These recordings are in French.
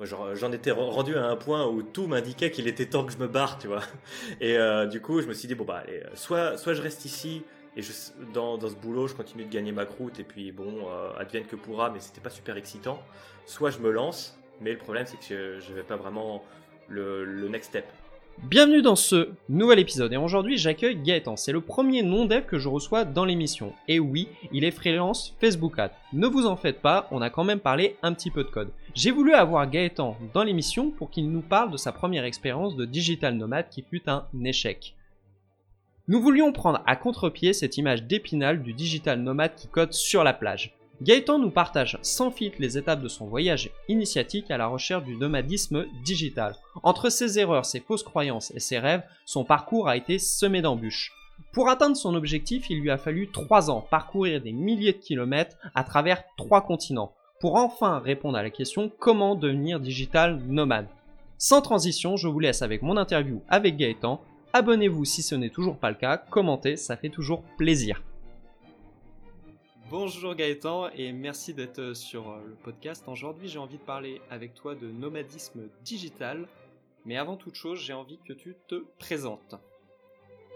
J'en étais rendu à un point où tout m'indiquait qu'il était temps que je me barre, tu vois. Et du coup, je me suis dit, bon, bah, allez, soit, soit je reste ici, et je, dans, dans, ce boulot, je continue de gagner ma croûte, et puis bon, advienne que pourra, mais c'était pas super excitant. Soit je me lance, mais le problème, c'est que je n'avais pas vraiment le, le next step. Bienvenue dans ce nouvel épisode et aujourd'hui j'accueille Gaëtan. C'est le premier nom dev que je reçois dans l'émission. Et oui, il est freelance Facebook Ad. Ne vous en faites pas, on a quand même parlé un petit peu de code. J'ai voulu avoir Gaëtan dans l'émission pour qu'il nous parle de sa première expérience de digital nomade qui fut un échec. Nous voulions prendre à contre-pied cette image d'épinal du digital nomade qui code sur la plage. Gaëtan nous partage sans filtre les étapes de son voyage initiatique à la recherche du nomadisme digital. Entre ses erreurs, ses fausses croyances et ses rêves, son parcours a été semé d'embûches. Pour atteindre son objectif, il lui a fallu trois ans parcourir des milliers de kilomètres à travers trois continents pour enfin répondre à la question comment devenir digital nomade? Sans transition, je vous laisse avec mon interview avec Gaëtan. Abonnez-vous si ce n'est toujours pas le cas, commentez, ça fait toujours plaisir. Bonjour Gaëtan et merci d'être euh, sur euh, le podcast. Aujourd'hui j'ai envie de parler avec toi de nomadisme digital, mais avant toute chose j'ai envie que tu te présentes.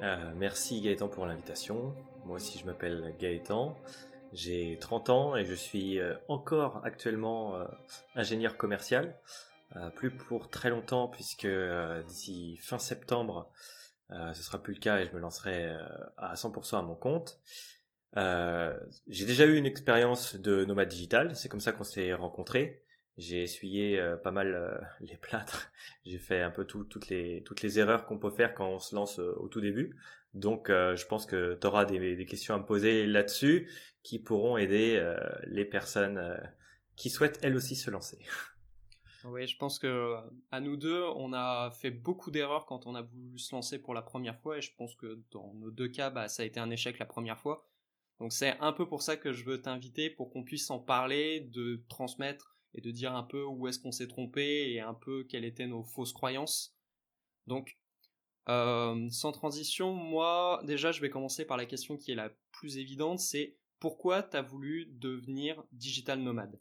Euh, merci Gaëtan pour l'invitation. Moi aussi je m'appelle Gaëtan, j'ai 30 ans et je suis encore actuellement ingénieur commercial. plus pour très longtemps puisque d'ici fin septembre ce sera plus le cas et je me lancerai à 100% à mon compte. Euh, j'ai déjà eu une expérience de nomade digital, c'est comme ça qu'on s'est rencontrés. J'ai essuyé euh, pas mal euh, les plâtres, j'ai fait un peu tout, toutes les toutes les erreurs qu'on peut faire quand on se lance au tout début. Donc je pense que tu auras des, des, questions à me poser là-dessus qui pourront aider les personnes qui souhaitent elles aussi se lancer. Oui, je pense que à nous deux, on a fait beaucoup d'erreurs quand on a voulu se lancer pour la première fois, et je pense que dans nos deux cas, bah, ça a été un échec la première fois. Donc c'est un peu pour ça que je veux t'inviter pour qu'on puisse en parler, de transmettre et de dire un peu où est-ce qu'on s'est trompé et un peu quelles étaient nos fausses croyances. Donc euh, sans transition, moi déjà je vais commencer par la question qui est la plus évidente, c'est pourquoi tu as voulu devenir digital nomade?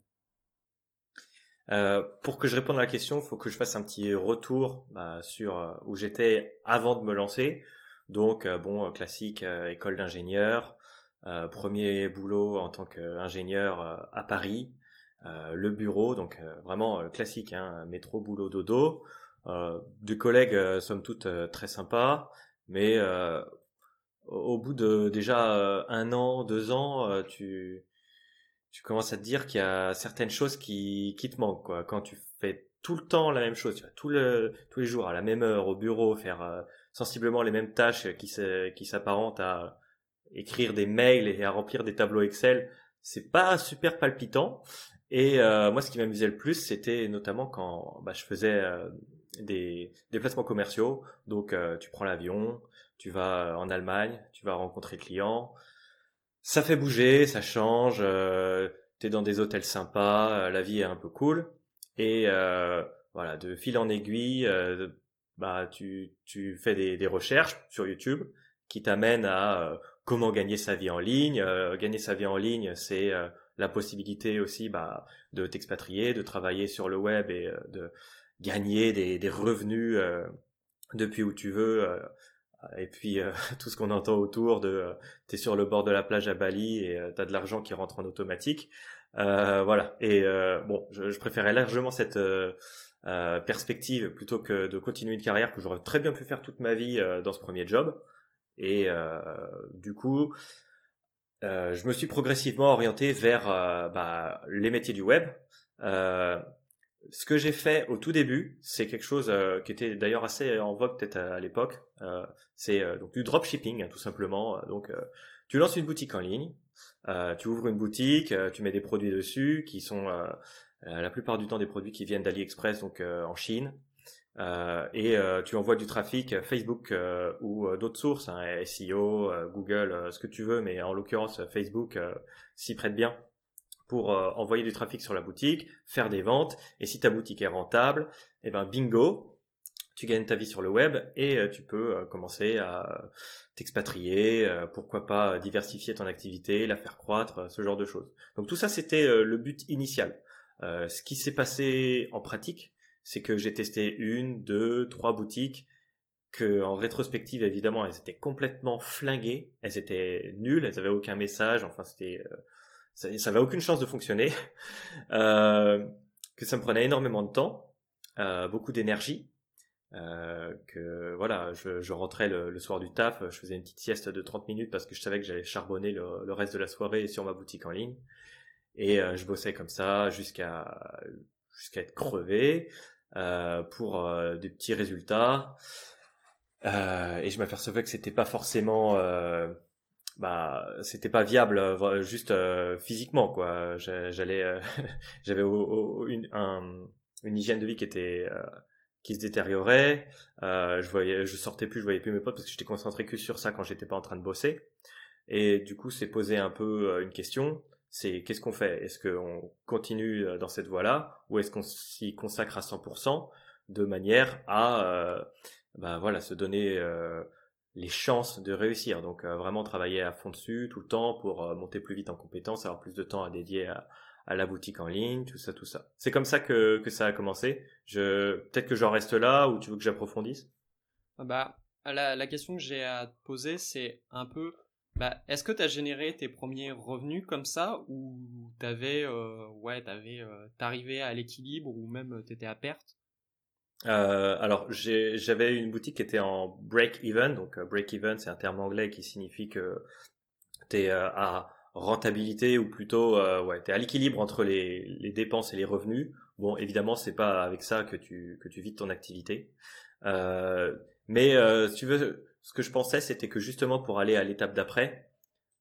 Euh, pour que je réponde à la question, il faut que je fasse un petit retour bah, sur euh, où j'étais avant de me lancer. Donc, bon, classique, école d'ingénieur, euh, premier boulot en tant qu'ingénieur euh, à Paris, euh, le bureau, donc vraiment classique, hein, métro, boulot, dodo. des collègues, somme toute, très sympas, mais au bout de déjà un an, deux ans, tu tu commences à te dire qu'il y a certaines choses qui, qui te manquent quoi. Quand tu fais tout le temps la même chose, tu vois, tout le, tous les jours à la même heure au bureau, faire sensiblement les mêmes tâches qui s'apparentent à écrire des mails et à remplir des tableaux Excel, c'est pas super palpitant. Et euh, moi, ce qui m'amusait le plus, c'était notamment quand bah, je faisais euh, des déplacements commerciaux. Donc, euh, tu prends l'avion, tu vas en Allemagne, tu vas rencontrer clients. Ça fait bouger, ça change. tu es dans des hôtels sympas, la vie est un peu cool. Et voilà, de fil en aiguille, bah tu tu fais des, des recherches sur YouTube qui t'amènent à comment gagner sa vie en ligne. Euh, gagner sa vie en ligne, c'est euh, la possibilité aussi bah, de t'expatrier, de travailler sur le web et euh, de gagner des, revenus depuis où tu veux. et puis tout ce qu'on entend autour de t'es sur le bord de la plage à Bali et t'as de l'argent qui rentre en automatique. voilà. Et bon, je, je, préférais largement cette perspective plutôt que de continuer une carrière que j'aurais très bien pu faire toute ma vie dans ce premier job. Et euh, du coup, euh, je me suis progressivement orienté vers euh, bah, les métiers du web. ce que j'ai fait au tout début, c'est quelque chose qui était d'ailleurs assez en vogue peut-être à, l'époque. c'est donc du dropshipping, hein, tout simplement. Donc, tu lances une boutique en ligne, tu ouvres une boutique, tu mets des produits dessus qui sont la plupart du temps des produits qui viennent d'AliExpress, donc en Chine. Euh, et euh, tu envoies du trafic Facebook euh, ou d'autres sources, hein, SEO, Google, ce que tu veux, mais en l'occurrence Facebook s'y prête bien pour envoyer du trafic sur la boutique, faire des ventes, et si ta boutique est rentable, eh ben bingo, tu gagnes ta vie sur le web et tu peux commencer à t'expatrier, pourquoi pas diversifier ton activité, la faire croître, ce genre de choses. Donc tout ça c'était le but initial. ce qui s'est passé en pratique, c'est que j'ai testé une, deux, trois boutiques que en rétrospective évidemment elles étaient complètement flinguées, elles étaient nulles, elles avaient aucun message, enfin c'était ça, ça avait aucune chance de fonctionner, que ça me prenait énormément de temps, beaucoup d'énergie. Euh, que voilà, je, rentrais le, soir du taf, je faisais une petite sieste de 30 minutes parce que je savais que j'allais charbonner le, reste de la soirée sur ma boutique en ligne. Et euh, je bossais comme ça jusqu'à jusqu'à être crevé euh, pour euh, des petits résultats. Euh, et je m'apercevais que c'était pas forcément bah c'était pas viable juste physiquement quoi j'allais j'avais une un, une hygiène de vie qui était qui se détériorait. Euh, je voyais, je sortais plus, je voyais plus mes potes parce que j'étais concentré que sur ça quand j'étais pas en train de bosser. Et du coup, c'est posé un peu euh, une question. C'est qu'est-ce qu'on fait? Est-ce qu'on continue euh, dans cette voie-là? Ou est-ce qu'on s'y consacre à 100% de manière à, euh, bah voilà, se donner euh, les chances de réussir? Donc vraiment travailler à fond dessus tout le temps pour monter plus vite en compétences, avoir plus de temps à dédier à, la boutique en ligne, tout ça, tout ça. C'est comme ça que, que ça a commencé. Je, peut-être que j'en reste là ou tu veux que j'approfondisse? Ah Bah, la, la question que j'ai à te poser, c'est un peu, bah, est-ce que tu as généré tes premiers revenus comme ça ou t'avais, euh, ouais, t'avais, euh, t'arrivais à l'équilibre ou même euh, t'étais à perte? Euh, alors j'avais une boutique qui était en break even, donc break even c'est un terme anglais qui signifie que tu es à rentabilité ou plutôt euh, ouais, tu es à l'équilibre entre les, les, dépenses et les revenus. Bon, évidemment, c'est pas avec ça que tu que tu vis ton activité. Euh, mais euh, tu veux, ce que je pensais, c'était que justement pour aller à l'étape d'après,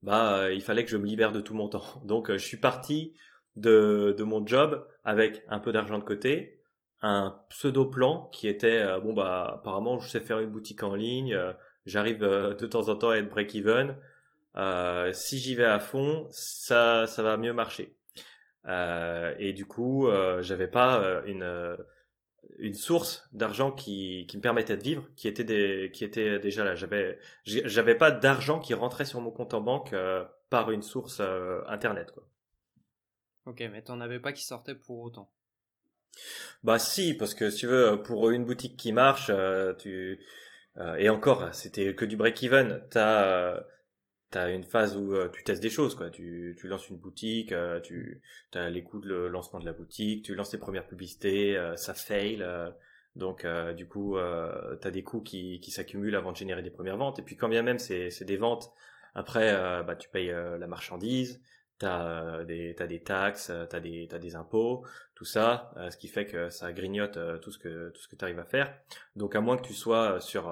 bah euh, il fallait que je me libère de tout mon temps. Donc je suis parti de mon job avec un peu d'argent de côté, un pseudo plan qui était bon bah apparemment je sais faire une boutique en ligne, j'arrive de temps en temps à être break even euh, si j'y vais à fond, ça, ça va mieux marcher. Euh, et du coup, euh, j'avais pas euh, une euh, une source d'argent qui, qui me permettait de vivre, qui était des, qui était déjà là. J'avais j'avais pas d'argent qui rentrait sur mon compte en banque par une source internet quoi. Ok, mais t'en avais pas qui sortait pour autant. Bah si, parce que si tu veux, pour une boutique qui marche, tu et encore, c'était que du break-even. T'as T'as une phase où euh, tu testes des choses, quoi. Tu, tu lances une boutique, euh, tu as les coûts de le lancement de la boutique, tu lances tes premières publicités, euh, ça fail. donc du coup, tu as des coûts qui, qui s'accumulent avant de générer des premières ventes. Et puis quand bien même c'est des ventes, après bah, tu payes la marchandise, t'as des t'as des taxes, t'as des t'as des impôts, tout ça, ce qui fait que ça grignote tout ce que tout ce que tu arrives à faire. Donc à moins que tu sois sur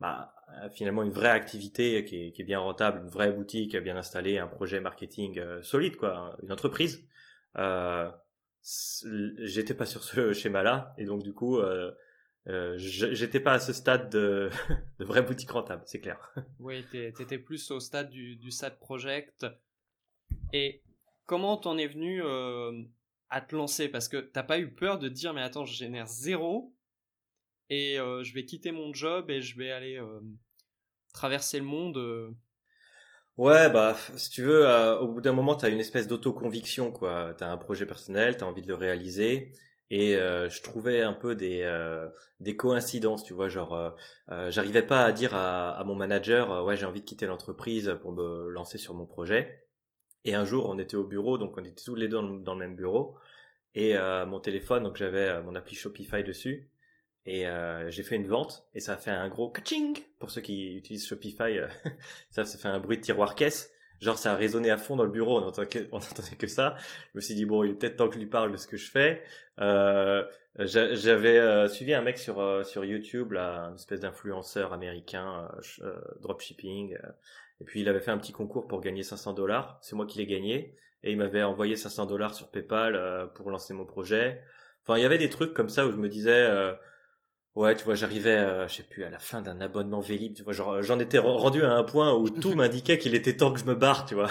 bah, euh, finalement une vraie activité qui est, bien rentable, une vraie boutique bien installée, un projet marketing euh, solide, quoi, une entreprise. Euh, j'étais pas sur ce schéma-là et donc du coup, j'étais pas à ce stade de, vraie boutique rentable, c'est clair. Oui, t'étais plus au stade du, du SAD project. Et comment t'en es venu à te lancer? Parce que t'as pas eu peur de dire mais attends, je génère zéro et euh, je vais quitter mon job et je vais aller euh, traverser le monde. Euh. Ouais, bah, si tu veux, au bout d'un moment, tu as une espèce d'autoconviction, quoi. Tu as un projet personnel, tu as envie de le réaliser. Et je trouvais un peu des, des coïncidences, tu vois, genre, j'arrivais pas à dire à, à mon manager, ouais, j'ai envie de quitter l'entreprise pour me lancer sur mon projet. Et un jour, on était au bureau, donc on était tous les deux dans le, dans le même bureau. Et mon téléphone, donc j'avais mon appli Shopify dessus. Et euh, j'ai fait une vente et ça a fait un gros kaching pour ceux qui utilisent Shopify. Euh, ça, ça fait un bruit de tiroir caisse. Genre ça a résonné à fond dans le bureau, on entendait que, on entendait que ça. Je me suis dit bon, il est peut-être temps que je lui parle de ce que je fais. Euh, J'avais euh, suivi un mec sur euh, sur YouTube, là, une espèce d'influenceur américain, dropshipping. et puis il avait fait un petit concours pour gagner 500 dollars. C'est moi qui l'ai gagné et il m'avait envoyé 500 dollars sur PayPal pour lancer mon projet. Enfin, il y avait des trucs comme ça où je me disais Ouais, tu vois, j'arrivais, euh, je sais plus, à la fin d'un abonnement Vélib, tu vois, genre, j'en étais rendu à un point où tout m'indiquait qu'il était temps que je me barre, tu vois.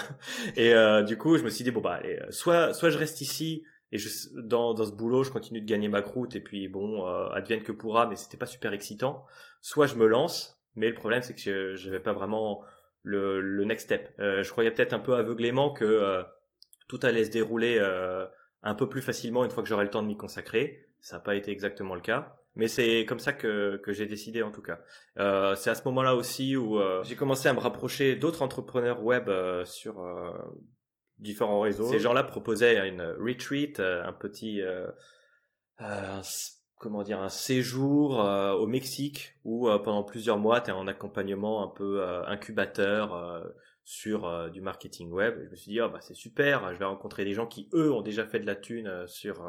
Et euh, du coup, je me suis dit bon bah, allez, euh, soit, soit je reste ici et je, dans dans ce boulot, je continue de gagner ma croûte et puis bon, euh, advienne que pourra, mais c'était pas super excitant. Soit je me lance, mais le problème c'est que je j'avais pas vraiment le, le next step. Euh, je croyais peut-être un peu aveuglément que tout allait se dérouler un peu plus facilement une fois que j'aurai le temps de m'y consacrer. Ça n'a pas été exactement le cas. Mais c'est comme ça que, que j'ai décidé en tout cas. Euh, c'est à ce moment-là aussi où euh, j'ai commencé à me rapprocher d'autres entrepreneurs web euh, sur différents réseaux. Ces gens-là proposaient une retreat, un petit, comment dire, un séjour au Mexique où pendant plusieurs mois tu es en accompagnement un peu incubateur sur du marketing web. je me suis dit, oh, bah, c'est super, je vais rencontrer des gens qui, eux, ont déjà fait de la thune sur,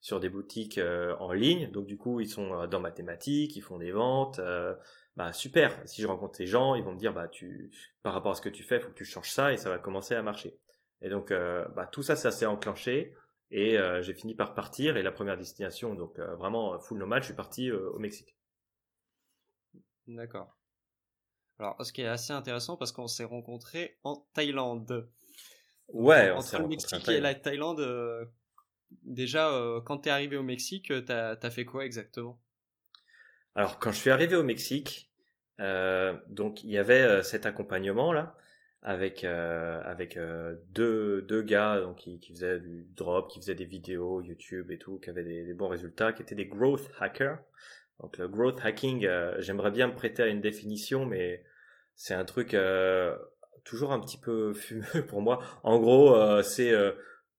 sur des boutiques euh, en ligne. Donc du coup, ils sont euh, dans mathématiques, ils font des ventes. Euh, bah super. Si je rencontre ces gens, ils vont me dire bah tu par rapport à ce que tu fais, faut que tu changes ça et ça va commencer à marcher. Et donc bah tout ça, ça s'est enclenché et j'ai fini par partir et la première destination donc vraiment full nomade, je suis parti au Mexique. D'accord. Alors, ce qui est assez intéressant parce qu'on s'est rencontrés en Thaïlande. Ouais, on entre le Mexique et la Thaïlande, déjà, euh, quand tu es arrivé au Mexique, euh, tu as, fait quoi exactement? Alors, quand je suis arrivé au Mexique, euh, donc il y avait cet accompagnement là avec avec deux deux gars donc qui, qui faisaient du drop, qui faisaient des vidéos YouTube et tout, qui avaient des, bons résultats, qui étaient des growth hackers. Donc le growth hacking, j'aimerais bien me prêter à une définition, mais c'est un truc toujours un petit peu fumeux pour moi. En gros, c'est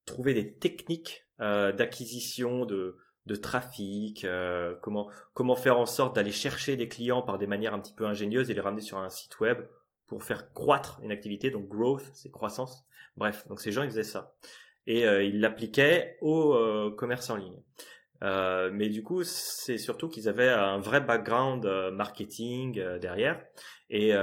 trouver des techniques euh, d'acquisition de, de trafic, euh, comment comment faire en sorte d'aller chercher des clients par des manières un petit peu ingénieuses et les ramener sur un site web pour faire croître une activité. Donc growth, c'est croissance. Bref, donc ces gens ils faisaient ça et euh, ils l'appliquaient au commerce en ligne. mais du coup, c'est surtout qu'ils avaient un vrai background marketing derrière et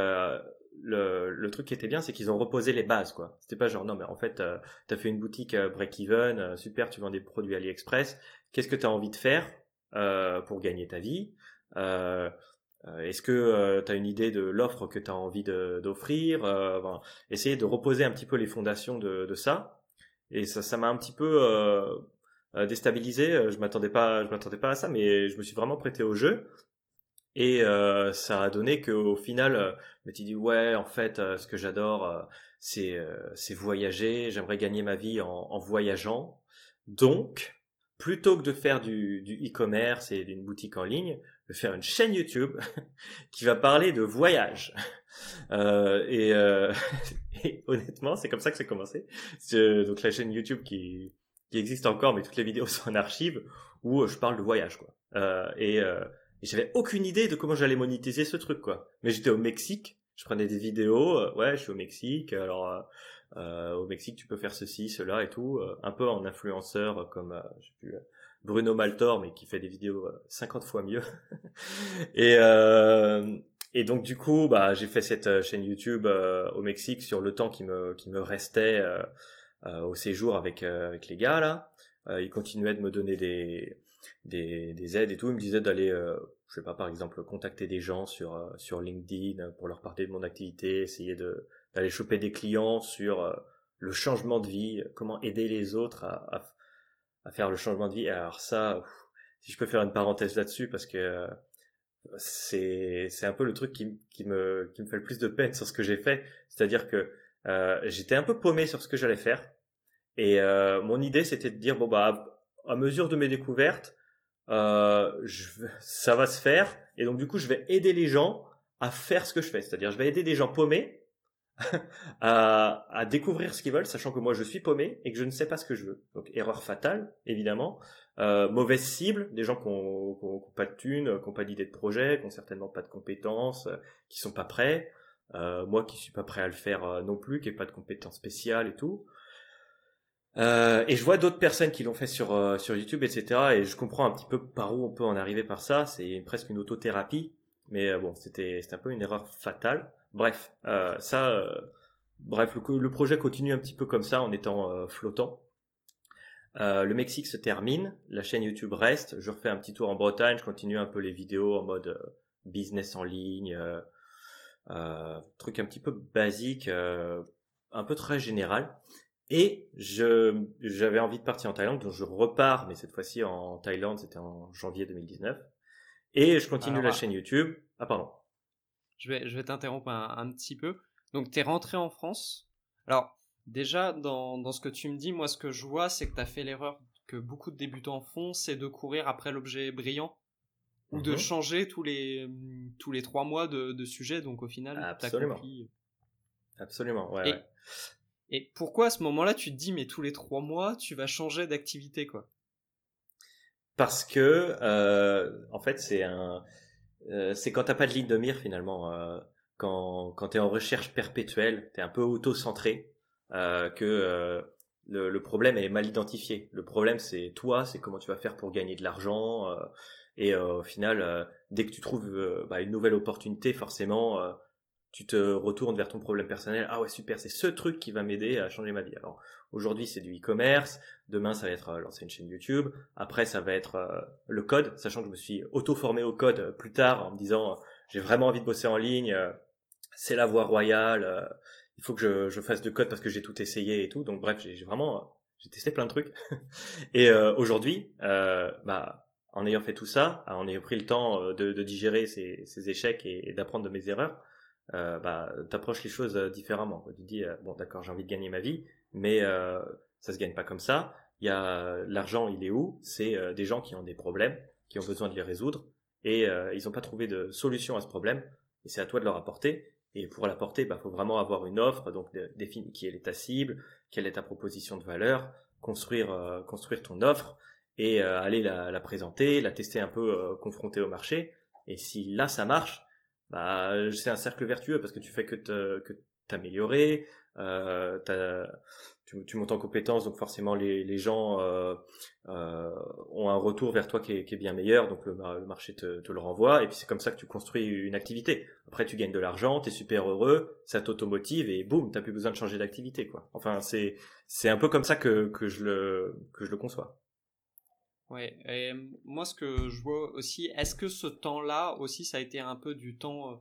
le, truc qui était bien, c'est qu'ils ont reposé les bases, quoi. C'était pas genre, non, mais en fait, euh, t'as fait une boutique euh, break-even, euh, super, tu vends des produits AliExpress. Qu'est-ce que t'as envie de faire pour gagner ta vie? Est-ce que t'as une idée de l'offre que t'as envie d'offrir? Enfin, Essayer de reposer un petit peu les fondations de, de ça. Et ça, ça m'a un petit peu déstabilisé. Je m'attendais pas, je m'attendais pas à ça, mais je me suis vraiment prêté au jeu. Et euh, ça a donné qu'au final, euh, me dis ouais, en fait, euh, ce que j'adore, euh, c'est voyager. J'aimerais gagner ma vie en, en, voyageant. Donc, plutôt que de faire du e-commerce et d'une boutique en ligne, je vais faire une chaîne YouTube qui va parler de voyage. Et, et, honnêtement, c'est comme ça que c'est commencé. Donc la chaîne YouTube qui qui existe encore, mais toutes les vidéos sont en archive où je parle de voyage, quoi. et et j'avais aucune idée de comment j'allais monétiser ce truc, quoi. Mais j'étais au Mexique, je prenais des vidéos, euh, ouais, je suis au Mexique, alors euh, euh, au Mexique tu peux faire ceci, cela et tout, un peu en influenceur comme je sais plus, Bruno Maltor, mais qui fait des vidéos 50 fois mieux. et et donc du coup, bah j'ai fait cette chaîne YouTube au Mexique sur le temps qui me qui me restait au séjour avec avec les gars là. ils continuaient de me donner des des, des aides et tout. Il me disait d'aller, euh, je sais pas, par exemple, contacter des gens sur euh, sur LinkedIn pour leur parler de mon activité, essayer de d'aller choper des clients sur euh, le changement de vie, comment aider les autres à, à, à faire le changement de vie. alors ça, si je peux faire une parenthèse là-dessus, parce que c'est c'est un peu le truc qui, qui me qui me fait le plus de peine sur ce que j'ai fait, c'est-à-dire que j'étais un peu paumé sur ce que j'allais faire. Et mon idée, c'était de dire bon bah à mesure de mes découvertes, euh, je, ça va se faire. Et donc du coup, je vais aider les gens à faire ce que je fais. C'est-à-dire, je vais aider des gens paumés à, à, découvrir ce qu'ils veulent, sachant que moi, je suis paumé et que je ne sais pas ce que je veux. Donc, erreur fatale, évidemment. Euh, mauvaise cible, des gens qui n'ont pas de thunes, qui n'ont pas d'idée de projet, qui n'ont certainement pas de compétences, euh, qui sont pas prêts. Euh, moi qui suis pas prêt à le faire euh, non plus, qui n'ai pas de compétences spéciales et tout. Euh, et je vois d'autres personnes qui l'ont fait sur euh, sur YouTube, etc. Et je comprends un petit peu par où on peut en arriver par ça. C'est presque une autothérapie, mais euh, bon, c'était c'était un peu une erreur fatale. Bref, ça, bref, le, le, projet continue un petit peu comme ça en étant flottant. le Mexique se termine, la chaîne YouTube reste. Je refais un petit tour en Bretagne, je continue un peu les vidéos en mode business en ligne, truc un petit peu basique, un peu très général. Et je j'avais envie de partir en Thaïlande, donc je repars, mais cette fois-ci en Thaïlande, c'était en janvier 2019. Et je continue la chaîne YouTube. Ah pardon. Je vais je vais t'interrompre un, petit peu. Donc tu es rentré en France. Alors Déjà, dans, dans ce que tu me dis, moi, ce que je vois, c'est que tu as fait l'erreur que beaucoup de débutants font, c'est de courir après l'objet brillant ou de mhm. changer tous les tous les trois mois de, de sujet. Donc au final, absolument, absolument, ouais et, et, pourquoi à ce moment-là, tu te dis mais tous les trois mois, tu vas changer d'activité quoi? Parce que euh, en fait, c'est un euh, c'est quand t'as pas de ligne de mire finalement. Euh, quand quand t'es en recherche perpétuelle, t'es un peu auto-centré. Euh, que euh, le, le, problème est mal identifié. Le problème, c'est toi, c'est comment tu vas faire pour gagner de l'argent. Euh, et au final, dès que tu trouves bah, une nouvelle opportunité, forcément, tu te retournes vers ton problème personnel. Ah ouais, super, c'est ce truc qui va m'aider à changer ma vie. Alors aujourd'hui, c'est du e-commerce. Demain, ça va être lancer une chaîne YouTube. Après, ça va être le code, sachant que je me suis auto-formé au code plus tard en me disant j'ai vraiment envie de bosser en ligne. c'est la voie royale il faut que je, fasse de code parce que j'ai tout essayé et tout. Donc bref, j'ai vraiment j'ai testé plein de trucs. et euh, aujourd'hui, euh, bah, en ayant fait tout ça, en ayant pris le temps euh, de, digérer ces, ces, échecs et, d'apprendre de mes erreurs, euh, bah, t'approches les choses euh, différemment. Tu dis euh, bon d'accord, j'ai envie de gagner ma vie, mais euh, ça se gagne pas comme ça. Il y a l'argent, il est où? C'est des gens qui ont des problèmes, qui ont besoin de les résoudre, et ils n'ont pas trouvé de solution à ce problème. Et c'est à toi de leur apporter. Et pour l'apporter, il bah, faut vraiment avoir une offre, donc définir qui est ta cible, quelle est ta proposition de valeur, construire, euh, construire ton offre et euh, aller la, la, présenter, la tester un peu euh, confrontée au marché. Et si là ça marche, bah c'est un cercle vertueux parce que tu fais que t'améliorer, euh, tu, tu, montes en compétence, donc forcément les, les gens euh, euh, ont un retour vers toi qui est, qui est bien meilleur, donc le, le marché te, te, le renvoie, et puis c'est comme ça que tu construis une activité. Après tu gagnes de l'argent, tu es super heureux, ça t'automotive, et boum, t'as plus besoin de changer d'activité. quoi. Enfin c'est c'est un peu comme ça que, que, je le, que je le conçois. Ouais, et moi ce que je vois aussi, est-ce que ce temps-là aussi ça a été un peu du temps euh,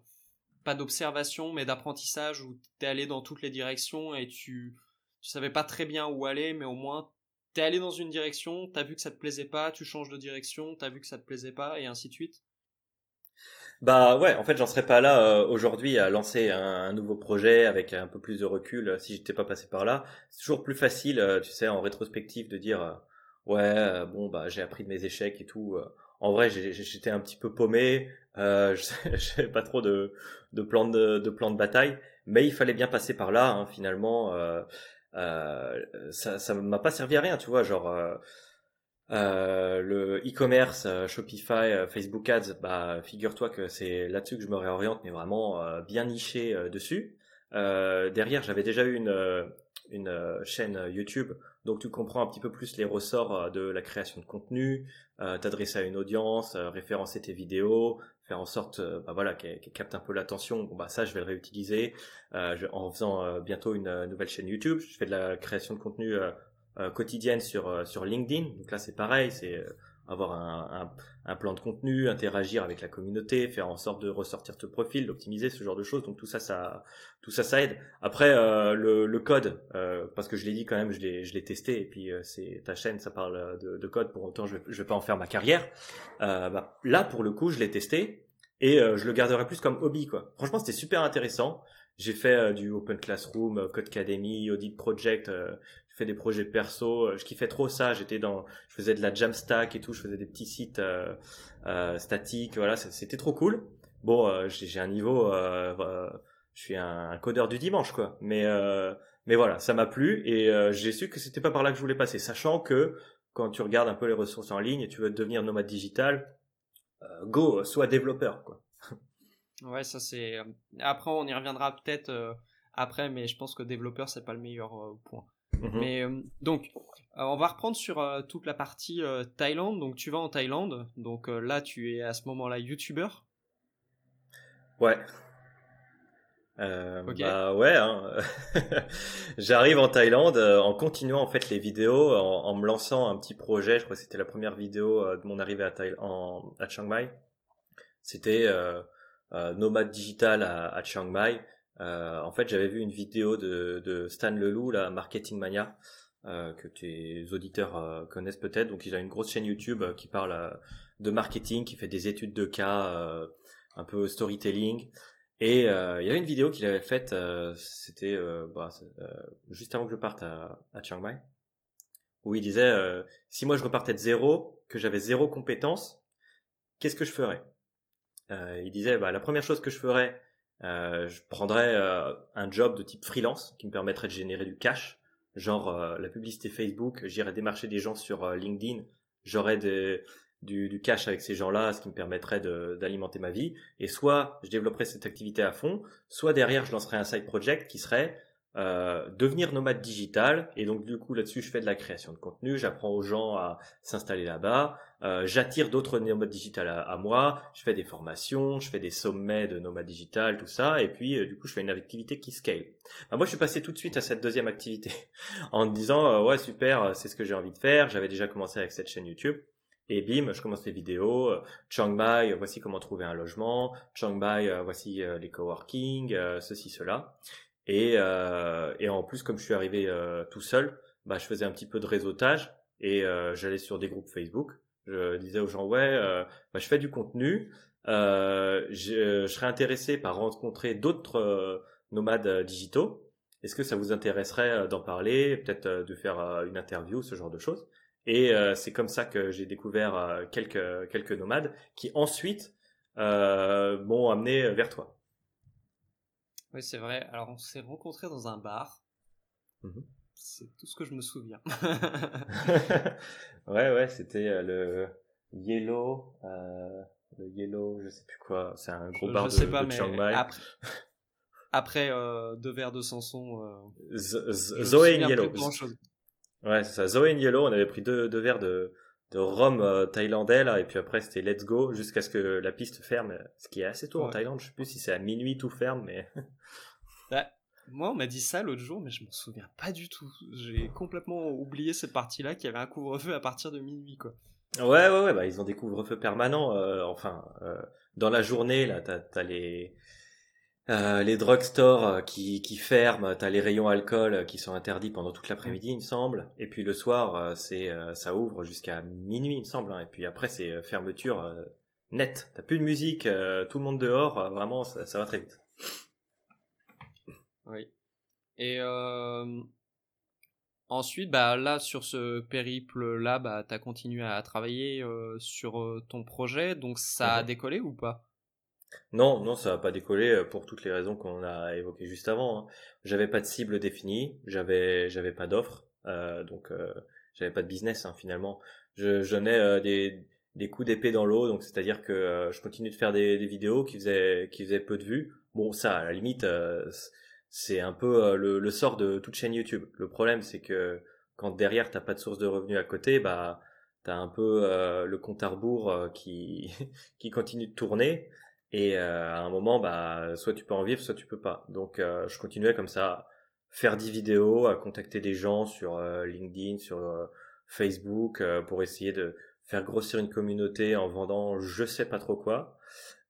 pas d'observation, mais d'apprentissage où t'es allé dans toutes les directions et tu, savais pas très bien où aller, mais au moins t'es allé dans une direction, t'as vu que ça te plaisait pas, tu changes de direction, t'as vu que ça te plaisait pas, et ainsi de suite? Bah ouais, en fait, j'en serais pas là euh, aujourd'hui à lancer un, nouveau projet avec un peu plus de recul euh, si j'étais pas passé par là. C'est toujours plus facile, tu sais, en rétrospective, de dire ouais, bon bah j'ai appris de mes échecs et tout en vrai, j'étais un petit peu paumé. Euh, je n'avais pas trop de, de plans de, de plan de bataille, mais il fallait bien passer par là. Hein, finalement, euh, euh, ça, ça m'a pas servi à rien, tu vois. Genre euh, euh le e-commerce, euh, Shopify, Facebook Ads, bah figure-toi que c'est là-dessus que je me réoriente, mais vraiment bien niché dessus. derrière, j'avais déjà eu une une chaîne YouTube donc tu comprends un petit peu plus les ressorts euh, de la création de contenu, euh, t'adresser à une audience, euh, référencer tes vidéos, faire en sorte bah voilà qu'elle capte un peu l'attention. Bon bah ça je vais le réutiliser en faisant bientôt une nouvelle chaîne YouTube. Je fais de la création de contenu quotidienne sur sur LinkedIn. Donc là c'est pareil, c'est avoir un, un, plan de contenu, interagir avec la communauté, faire en sorte de ressortir ton profil, d'optimiser ce genre de choses. Donc tout ça, ça, tout ça, ça aide. Après euh, le, le, code, euh, parce que je l'ai dit quand même, je l'ai, je l'ai testé. Et puis euh, c'est ta chaîne, ça parle de, de, code. Pour autant, je, je vais pas en faire ma carrière. Bah, là, pour le coup, je l'ai testé et je le garderai plus comme hobby, quoi. Franchement, c'était super intéressant. J'ai fait du Open Classroom, Code Academy, Audit Project fais des projets perso, euh, je kiffais trop ça, j'étais dans, je faisais de la Jamstack et tout, je faisais des petits sites euh, euh, statiques, voilà, c'était trop cool. Bon, euh, j'ai un niveau, euh, je suis un, codeur du dimanche quoi, mais mais voilà, ça m'a plu et j'ai su que c'était pas par là que je voulais passer, sachant que quand tu regardes un peu les ressources en ligne et tu veux devenir nomade digital, go, sois développeur quoi. Ouais, ça c'est. Après, on y reviendra peut-être après, mais je pense que développeur c'est pas le meilleur point. Mhm. Mais euh, donc, euh, on va reprendre sur euh, toute la partie Thaïlande. Donc, tu vas en Thaïlande. Donc là, tu es à ce moment-là YouTuber. Ouais. Bah ouais. Hein. J'arrive en Thaïlande en continuant en fait les vidéos, en, me lançant un petit projet. Je crois que c'était la première vidéo de mon arrivée à, en, à Chiang Mai. C'était nomade digital à, à Chiang Mai. Euh, en fait, j'avais vu une vidéo de, de Stan Leloup, la Marketing Mania, euh, que tes auditeurs euh, connaissent peut-être. Donc, il a une grosse chaîne YouTube euh, qui parle de marketing, qui fait des études de cas, un peu storytelling. Et il y avait une vidéo qu'il avait faite, c'était bah, juste avant que je parte à, à Chiang Mai, où il disait si moi je repartais de zéro, que j'avais zéro compétence, qu'est-ce que je ferais? Il disait bah, la première chose que je ferais, je prendrais un job de type freelance qui me permettrait de générer du cash, genre la publicité Facebook, j'irais démarcher des gens sur LinkedIn, j'aurais du cash avec ces gens-là, ce qui me permettrait d'alimenter ma vie. Et soit je développerais cette activité à fond, soit derrière je lancerais un side project qui serait euh, devenir nomade digital et donc du coup là-dessus je fais de la création de contenu, j'apprends aux gens à s'installer là-bas, euh, j'attire d'autres nomades digital à, moi, je fais des formations, je fais des sommets de nomade digital, tout ça et puis euh, du coup je fais une activité qui scale. moi je suis passé tout de suite à cette deuxième activité en me disant ouais super c'est ce que j'ai envie de faire, j'avais déjà commencé avec cette chaîne YouTube et bim, je commence les vidéos. Chiang Mai, voici comment trouver un logement. Chiang Mai, voici les coworking, ceci, cela. Et, et en plus, comme je suis arrivé tout seul, bah, je faisais un petit peu de réseautage et j'allais sur des groupes Facebook. Je disais aux gens, ouais, bah, je fais du contenu. je, je, serais intéressé par rencontrer d'autres nomades digitaux. Est-ce que ça vous intéresserait d'en parler, peut-être de faire une interview, ce genre de choses? Et euh, c'est comme ça que j'ai découvert euh, quelques, quelques nomades qui ensuite euh, m'ont amené vers toi. Oui, c'est vrai. Alors, on s'est rencontrés dans un bar. Mmh c'est tout ce que je me souviens. ouais, ouais, c'était le Yellow. le Yellow, je sais plus quoi. C'est un gros bar de, sais pas, Chiang Mai. Après, après deux verres de Sanson. Zoé Yellow. Ouais, c'est ça. Zoé Yellow, on avait pris deux, deux verres de, de rhum euh, thaïlandais là, et puis après c'était let's go jusqu'à ce que la piste ferme, ce qui est assez tôt en Thaïlande. Je sais plus si c'est à minuit tout ferme, mais. bah, moi, on m'a dit ça l'autre jour, mais je m'en souviens pas du tout. J'ai complètement oublié cette partie-là, qu'il y avait un couvre-feu à partir de minuit, quoi. Ouais, ouais, ouais, bah ils ont des couvre-feux permanents. Euh, enfin, euh, dans la journée là, t'as as les euh, les drugstores euh, qui, qui ferment, t'as les rayons alcool euh, qui sont interdits pendant toute l'après-midi, il me semble. Et puis le soir, c'est ça ouvre jusqu'à minuit, il me semble. Hein. Et puis après, c'est fermeture nette. T'as plus de musique, tout le monde dehors. vraiment, ça, ça, va très vite. Oui. Et ensuite, bah là, sur ce périple-là, bah t'as continué à travailler sur ton projet. Donc ça a mhm. décollé ou pas? Non, non, ça va pas décoller euh, pour toutes les raisons qu'on a évoquées juste avant. Hein. J'avais pas de cible définie, j'avais, j'avais pas d'offre, euh, donc euh, j'avais pas de business hein, finalement. Je, je donnais des, des coups d'épée dans l'eau, donc c'est-à-dire que je continue de faire des, des, vidéos qui faisaient, qui faisaient peu de vues. Bon, ça, à la limite, c'est un peu le, le, sort de toute chaîne YouTube. Le problème, c'est que quand derrière t'as pas de source de revenus à côté, bah t'as un peu le compte à rebours qui qui continue de tourner et euh, à un moment, bah, soit tu peux en vivre, soit tu peux pas. Donc, euh, je continuais comme ça, à faire des vidéos, à contacter des gens sur euh, LinkedIn, sur Facebook, pour essayer de faire grossir une communauté en vendant je sais pas trop quoi.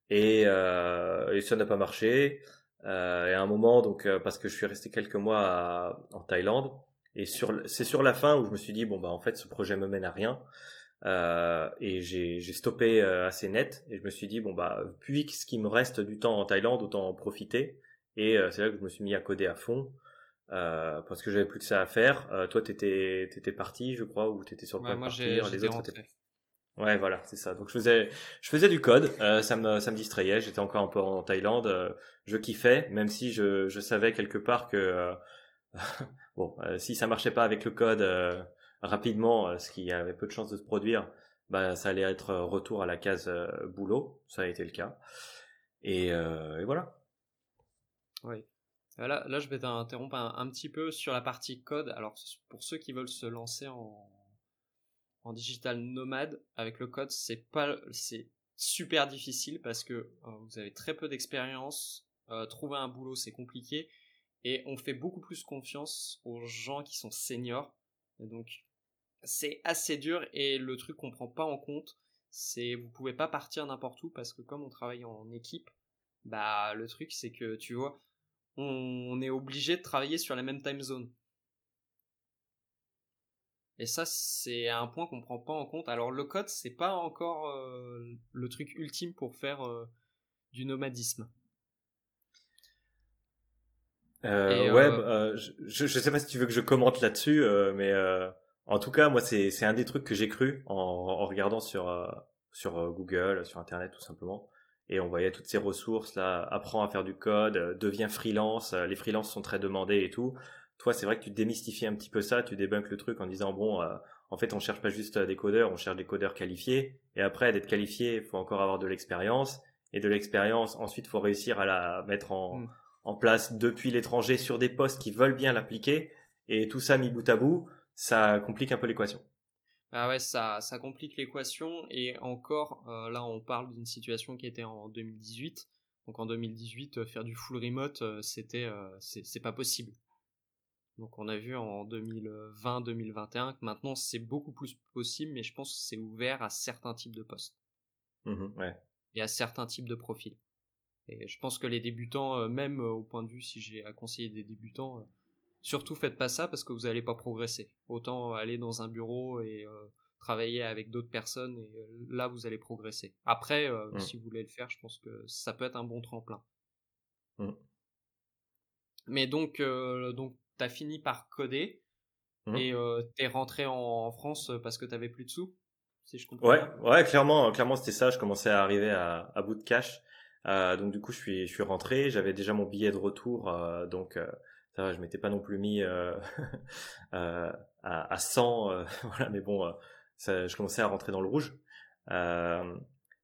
Et, et ça n'a pas marché. et à un moment, donc, parce que je suis resté quelques mois en Thaïlande, et sur, c'est sur la fin où je me suis dit bon bah en fait ce projet me mène à rien. Euh, et j'ai stoppé euh, assez net et je me suis dit bon bah ce qu'il me reste du temps en Thaïlande autant en profiter. Et euh, c'est là que je me suis mis à coder à fond euh, parce que j'avais plus que ça à faire. Toi t'étais étais parti je crois ou t'étais sur le point de partir les autres ouais voilà c'est ça. Donc je faisais je faisais du code ça me ça me distrayait. J'étais encore un peu en Thaïlande je kiffais même si je je savais quelque part que bon si ça marchait pas avec le code rapidement, euh, ce qui avait peu de chances de se produire, bah, ça allait être euh, retour à la case euh, boulot. Ça a été le cas. Et, voilà. Oui. Là, là, je vais t'interrompre un, petit peu sur la partie code. Alors, pour ceux qui veulent se lancer en, en digital nomade avec le code, c'est c'est super difficile parce que vous avez très peu d'expérience. trouver un boulot, c'est compliqué. Et on fait beaucoup plus confiance aux gens qui sont seniors. Et donc, c'est assez dur et le truc qu'on prend pas en compte, c'est vous pouvez pas partir n'importe où parce que comme on travaille en équipe, bah le truc c'est que tu vois, on, est obligé de travailler sur la même time zone. Et ça c'est un point qu'on prend pas en compte. Alors le code c'est pas encore euh, le truc ultime pour faire euh, du nomadisme. Euh, ouais, bah, je, je sais pas si tu veux que je commente là-dessus, mais en tout cas, moi, c'est un des trucs que j'ai cru en, en regardant sur sur Google, sur Internet, tout simplement et on voyait toutes ces ressources là, apprends à faire du code, euh, deviens freelance, euh, les freelances sont très demandés et tout. Toi, c'est vrai que tu démystifies un petit peu ça, tu débunkes le truc en disant bon, euh, en fait, on cherche pas juste des codeurs, on cherche des codeurs qualifiés. Et après, d'être qualifié, il faut encore avoir de l'expérience. Et de l'expérience, ensuite, il faut réussir à la mettre en, mm. en place depuis l'étranger sur des postes qui veulent bien l'appliquer. Et tout ça mis bout à bout, ça complique un peu l'équation. Ah ouais, ça, ça complique l'équation et encore, euh, là on parle d'une situation qui était en 2018. Donc en 2018, euh, faire du full remote, euh, c'était, c'est pas possible. Donc on a vu en 2020-2021 que maintenant c'est beaucoup plus possible, mais je pense que c'est ouvert à certains types de postes. Mmh ouais. Et à certains types de profils. Et je pense que les débutants, même au point de vue, si j'ai à conseiller des débutants, Surtout faites pas ça parce que vous n'allez pas progresser. Autant aller dans un bureau et euh, travailler avec d'autres personnes et euh, là vous allez progresser. Après, euh, mmh. si vous voulez le faire, je pense que ça peut être un bon tremplin. Mmh. Mais donc, donc t'as fini par coder mmh. et t'es rentré en, France parce que t'avais plus de sous, si je comprends. Ouais, ouais, clairement, clairement c'était ça. Je commençais à arriver à, à bout de cash. donc du coup, je suis, je suis rentré. J'avais déjà mon billet de retour, donc ça je m'étais pas non plus mis euh, euh, à, à, 100, euh, voilà, mais bon, ça, je commençais à rentrer dans le rouge.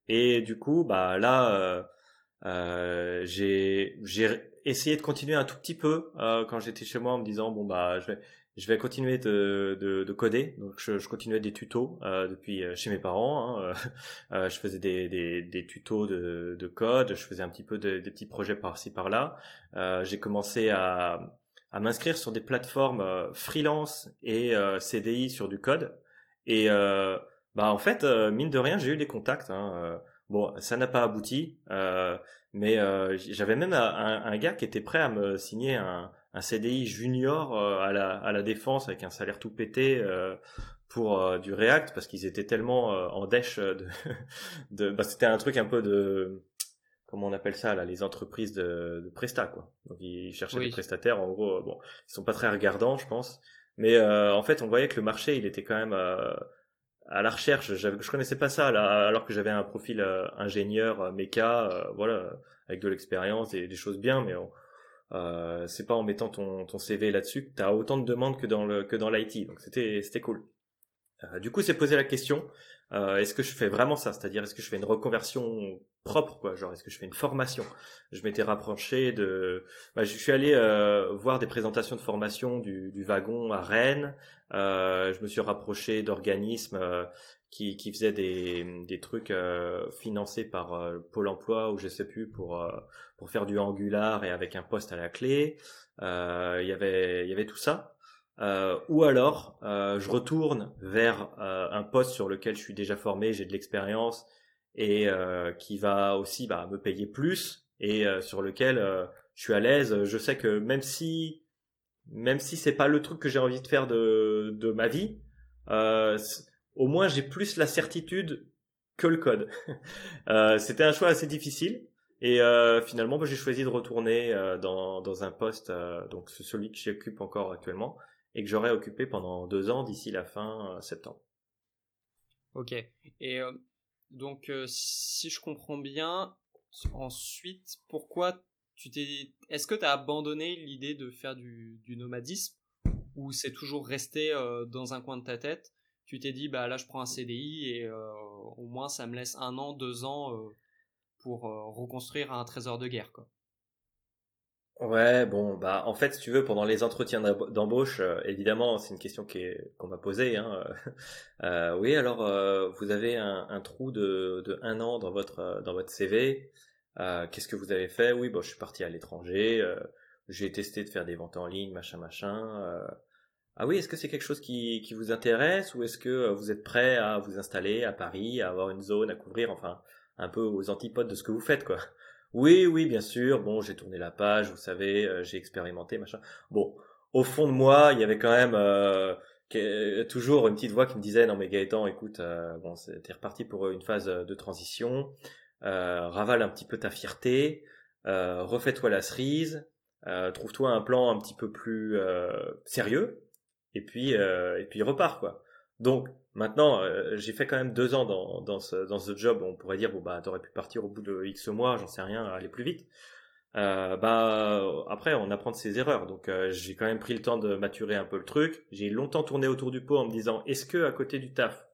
et du coup, bah là, j'ai j'ai essayé de continuer un tout petit peu quand j'étais chez moi en me disant bon bah je vais je vais continuer de, de, de coder. Donc je, je, continuais des tutos euh, depuis chez mes parents. Hein. Euh, je faisais des, des, des tutos de, de, code. Je faisais un petit peu de, des petits projets par-ci par-là. Euh, j'ai commencé à, à m'inscrire sur des plateformes euh, freelance et euh, CDI sur du code. Et euh, bah en fait, mine de rien, j'ai eu des contacts. Hein, bon, ça n'a pas abouti, mais j'avais même un, un, gars qui était prêt à me signer un, un CDI junior à la, à la défense avec un salaire tout pété pour du React parce qu'ils étaient tellement en dèche de, de bah, c'était un truc un peu de comment on appelle ça là, les entreprises de, de Presta quoi. Donc ils cherchaient des prestataires. En gros, euh, bon, ils sont pas très regardants, je pense. Mais euh, en fait, on voyait que le marché, il était quand même euh, à la recherche. Je connaissais pas ça là, alors que j'avais un profil ingénieur, méca, voilà, avec de l'expérience et des choses bien, mais euh, c'est pas en mettant ton, ton CV là-dessus que tu as autant de demandes que dans le que dans l'IT. Donc c'était c'était cool. du coup, c'est posé la question euh, est-ce que je fais vraiment ça? C'est-à-dire, est-ce que je fais une reconversion propre, quoi? Genre, est-ce que je fais une formation? Je m'étais rapproché de... Bah, je suis allé euh, voir des présentations de formation du, du wagon à Rennes. Euh, je me suis rapproché d'organismes euh, qui, qui faisaient des, des trucs euh, financés par Pôle Emploi ou je sais plus pour pour faire du Angular et avec un poste à la clé. Il y avait il y avait tout ça. Euh, ou alors euh, je retourne vers euh, un poste sur lequel je suis déjà formé, j'ai de l'expérience et qui va aussi bah, me payer plus et sur lequel je suis à l'aise. Je sais que même si même si c'est pas le truc que j'ai envie de faire de, de ma vie, au moins j'ai plus la certitude que le code. C'était un choix assez difficile. Et finalement, bah, j'ai choisi de retourner dans, dans un poste, donc celui que j'occupe encore actuellement, et que j'aurais occupé pendant deux ans d'ici la fin euh, septembre. Ok. Et euh, donc, euh, si je comprends bien, ensuite, pourquoi tu t'es, est-ce que tu as abandonné l'idée de faire du, du nomadisme ou c'est toujours resté dans un coin de ta tête? Tu t'es dit, bah là, je prends un CDI et au moins ça me laisse un an, deux ans pour reconstruire un trésor de guerre, quoi. Ouais, bon, bah en fait, si tu veux, pendant les entretiens d'embauche, euh, évidemment, c'est une question qui qu'on m'a posée. Hein, euh, oui, alors euh, vous avez un, trou de, de un an dans votre dans votre CV. Qu'est-ce que vous avez fait? Oui, bon, je suis parti à l'étranger. J'ai testé de faire des ventes en ligne, machin, machin. ah oui, est-ce que c'est quelque chose qui vous intéresse ou est-ce que vous êtes prêt à vous installer à Paris, à avoir une zone à couvrir, enfin un peu aux antipodes de ce que vous faites, quoi? Oui, oui, bien sûr. Bon, j'ai tourné la page, vous savez, euh, j'ai expérimenté, machin. Bon, au fond de moi, il y avait quand même euh, toujours une petite voix qui me disait non mais Gaëtan, écoute, euh, bon, t'es reparti pour une phase de transition. ravale un petit peu ta fierté. refais-toi la cerise. trouve-toi un plan un petit peu plus sérieux, et puis et puis repars quoi. Donc maintenant, j'ai fait quand même deux ans dans, dans, ce, dans ce job. On pourrait dire bon bah t'aurais pu partir au bout de X mois, j'en sais rien, aller plus vite. Euh, bah après on apprend de ses erreurs donc euh, j'ai quand même pris le temps de maturer un peu le truc j'ai longtemps tourné autour du pot en me disant est-ce que à côté du taf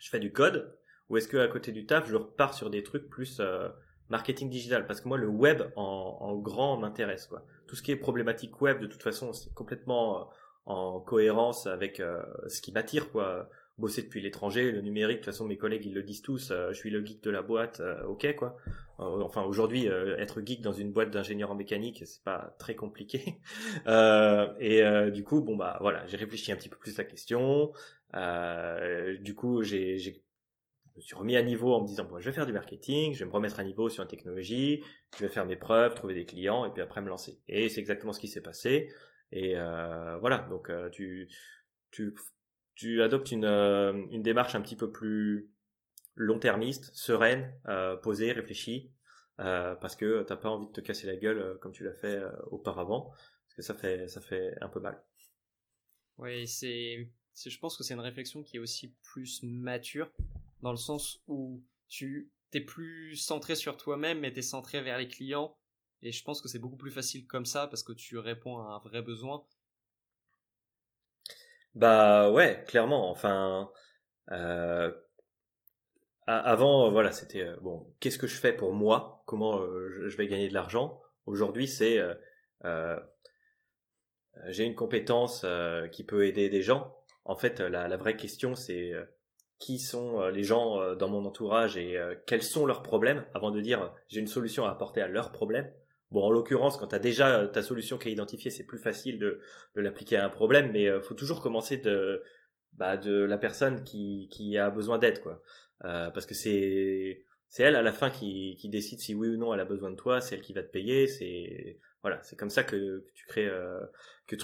je fais du code ou est-ce que à côté du taf je repars sur des trucs plus euh, marketing digital? Parce que moi le web en, en grand m'intéresse quoi tout ce qui est problématique web de toute façon c'est complètement en cohérence avec ce qui m'attire quoi. Bosser depuis l'étranger, le numérique, de toute façon mes collègues ils le disent tous, je suis le geek de la boîte, ok quoi. Euh, enfin aujourd'hui euh, être geek dans une boîte d'ingénieur en mécanique c'est pas très compliqué. Euh, et du coup bon bah voilà j'ai réfléchi un petit peu plus à la question. Du coup j'ai je me suis remis à niveau en me disant bon je vais faire du marketing je vais me remettre à niveau sur une technologie je vais faire mes preuves trouver des clients et puis après me lancer. Et c'est exactement ce qui s'est passé et voilà donc tu tu tu adoptes une une démarche un petit peu plus long-termiste, sereine, euh, posée, réfléchie, euh, parce que t'as pas envie de te casser la gueule euh, comme tu l'as fait euh, auparavant, parce que ça fait ça fait un peu mal. Oui, c'est, je pense que c'est une réflexion qui est aussi plus mature, dans le sens où tu t'es plus centré sur toi-même, mais t'es centré vers les clients, et je pense que c'est beaucoup plus facile comme ça parce que tu réponds à un vrai besoin. Bah ouais, clairement. Enfin, euh, avant, euh, voilà, c'était euh, bon. Qu'est-ce que je fais pour moi? Comment je vais gagner de l'argent? Aujourd'hui, c'est j'ai une compétence qui peut aider des gens. En fait, la, vraie question, c'est qui sont les gens dans mon entourage et quels sont leurs problèmes? Avant de dire j'ai une solution à apporter à leurs problèmes. Bon, en l'occurrence, quand tu as déjà ta solution qui est identifiée, c'est plus facile de, de l'appliquer à un problème, mais il faut toujours commencer de, bah, de la personne qui, qui a besoin d'aide, quoi. Euh, parce que c'est c'est elle à la fin qui, qui décide si oui ou non elle a besoin de toi, c'est elle qui va te payer, c'est voilà, c'est comme ça que, tu crées euh, que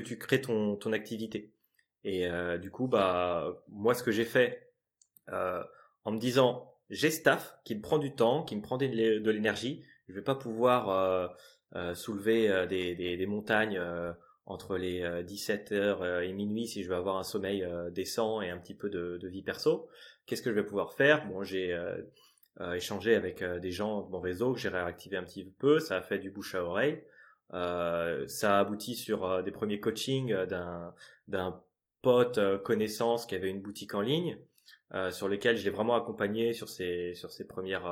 tu crées ton ton activité. Et euh, du coup bah moi ce que j'ai fait en me disant j'ai staff qui me prend du temps, qui me prend de l'énergie, je vais pas pouvoir soulever des, des, des montagnes entre les 17h et minuit si je veux avoir un sommeil décent et un petit peu de, de vie perso. Qu'est-ce que je vais pouvoir faire? Bon, j'ai euh, euh, échangé avec euh, des gens de mon réseau que j'ai réactivé un petit peu. Ça a fait du bouche à oreille. ça a abouti sur des premiers coachings d'un d'un pote connaissance qui avait une boutique en ligne sur lequel je l'ai vraiment accompagné sur ses sur ses premières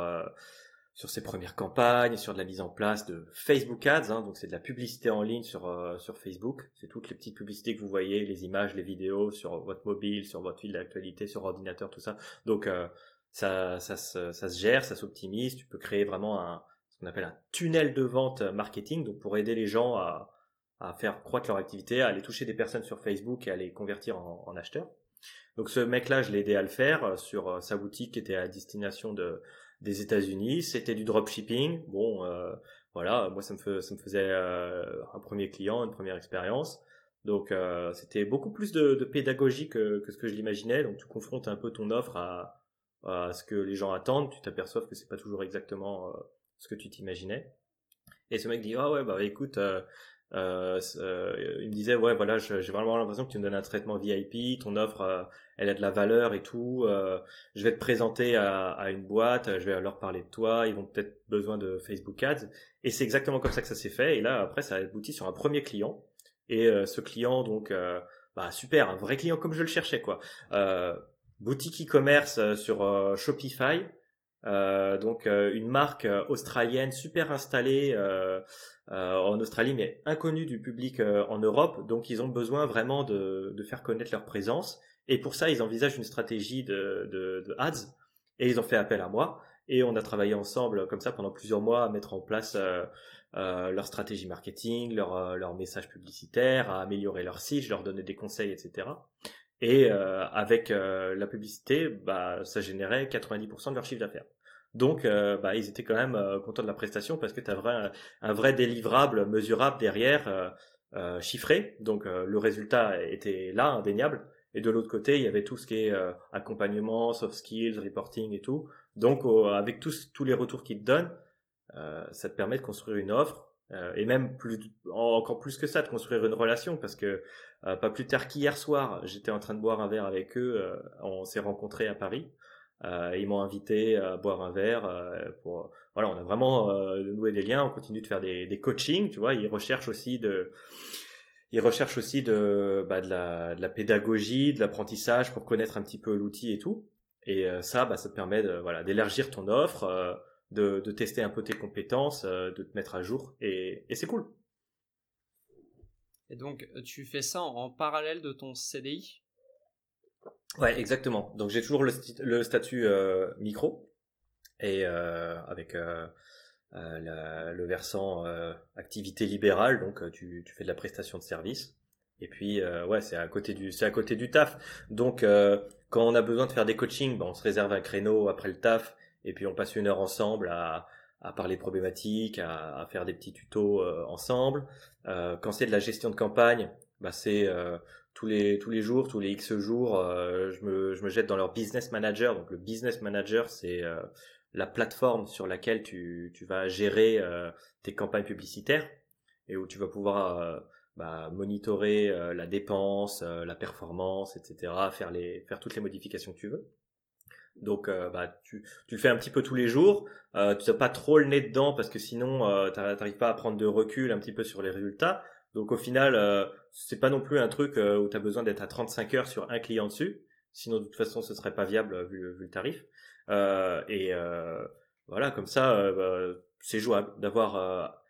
sur ses premières campagnes, sur de la mise en place de Facebook Ads, hein, donc c'est de la publicité en ligne sur sur Facebook. C'est toutes les petites publicités que vous voyez, les images, les vidéos sur votre mobile, sur votre fil d'actualité, sur ordinateur, tout ça. Donc euh, ça, ça, ça, ça, se gère, ça s'optimise. Tu peux créer vraiment un ce qu'on appelle un tunnel de vente marketing, donc pour aider les gens à, à faire croître leur activité, à aller toucher des personnes sur Facebook et à les convertir en, en acheteurs. Donc ce mec-là, je l'ai aidé à le faire euh, sur euh, sa boutique qui était à destination de des États-Unis. C'était du dropshipping. Bon, euh, voilà, moi ça me, ça me faisait euh, un premier client, une première expérience. Donc euh, c'était beaucoup plus de, de pédagogie que, que, ce que je l'imaginais. Donc tu confrontes un peu ton offre à, à ce que les gens attendent. Tu t'aperçois que c'est pas toujours exactement ce que tu t'imaginais. Et ce mec dit ah ouais bah écoute euh, euh, il me disait ouais voilà j'ai vraiment l'impression que tu me donnes un traitement VIP ton offre euh, elle a de la valeur et tout euh, je vais te présenter à, à, une boîte je vais leur parler de toi ils vont peut-être besoin de Facebook Ads. Et c'est exactement comme ça que ça s'est fait. Et là après ça a abouti sur un premier client. Et ce client donc bah super un vrai client comme je le cherchais quoi. Boutique e-commerce sur Shopify donc une marque australienne super installée euh, en Australie, mais inconnus du public euh, en Europe. Donc, ils ont besoin vraiment de, faire connaître leur présence. Et pour ça, ils envisagent une stratégie de, de, ads. Et ils ont fait appel à moi. Et on a travaillé ensemble comme ça pendant plusieurs mois à mettre en place euh, euh leur stratégie marketing, leur, leur message publicitaire, à améliorer leur site, leur donnais des conseils, etc. Et avec la publicité, bah, ça générait 90% de leur chiffre d'affaires. Donc, euh, bah, ils étaient quand même euh, contents de la prestation parce que tu as un vrai délivrable mesurable derrière, euh, chiffré. Donc, le résultat était là, indéniable. Et de l'autre côté, il y avait tout ce qui est accompagnement, soft skills, reporting et tout. Donc, avec tous, tous les retours qu'ils te donnent, ça te permet de construire une offre et même plus encore plus que ça de construire une relation parce que pas plus tard qu'hier soir j'étais en train de boire un verre avec eux on s'est rencontrés à Paris ils m'ont invité à boire un verre pour voilà on a vraiment noué des liens on continue de faire des, des coachings tu vois ils recherchent aussi de ils recherchent aussi de, bah, de, la, de la pédagogie, de l'apprentissage pour connaître un petit peu l'outil et tout. Et euh, ça, bah, ça te permet de, voilà, d'élargir ton offre, euh, de, de, tester un peu tes compétences, euh, de te mettre à jour, et, et c'est cool. Et donc, tu fais ça en parallèle de ton CDI Ouais, exactement. Donc, j'ai toujours le, le statut micro, et avec euh, le versant euh, activité libérale, donc euh, tu, tu, fais de la prestation de service. Et puis ouais, c'est à côté du c'est à côté du taf. Donc quand on a besoin de faire des coachings, ben, on se réserve un créneau après le taf et puis on passe une heure ensemble à, à parler problématiques, à, à, faire des petits tutos ensemble. quand c'est de la gestion de campagne, bah c'est tous les tous les jours, tous les X jours, je me je me jette dans leur business manager. Donc le business manager, c'est la plateforme sur laquelle tu, tu vas gérer euh, tes campagnes publicitaires et où tu vas pouvoir euh, bah, monitorer euh, la dépense, la performance, etc., faire les faire toutes les modifications que tu veux. Donc bah tu, tu le fais un petit peu tous les jours. Euh, tu n'as pas trop le nez dedans parce que sinon euh, tu n'arrives pas à prendre de recul un petit peu sur les résultats. Donc au final euh, c'est pas non plus un truc où tu as besoin d'être à 35 heures sur un client dessus. Sinon de toute façon ce serait pas viable vu, vu le tarif. Euh, et euh, voilà, comme ça, euh, bah, c'est jouable d'avoir